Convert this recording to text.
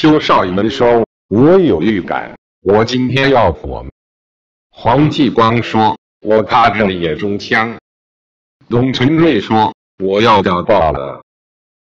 邱少爷们说：“我有预感，我今天要火。”黄继光说：“我看着了野中枪。”董存瑞说：“我要掉爆了。”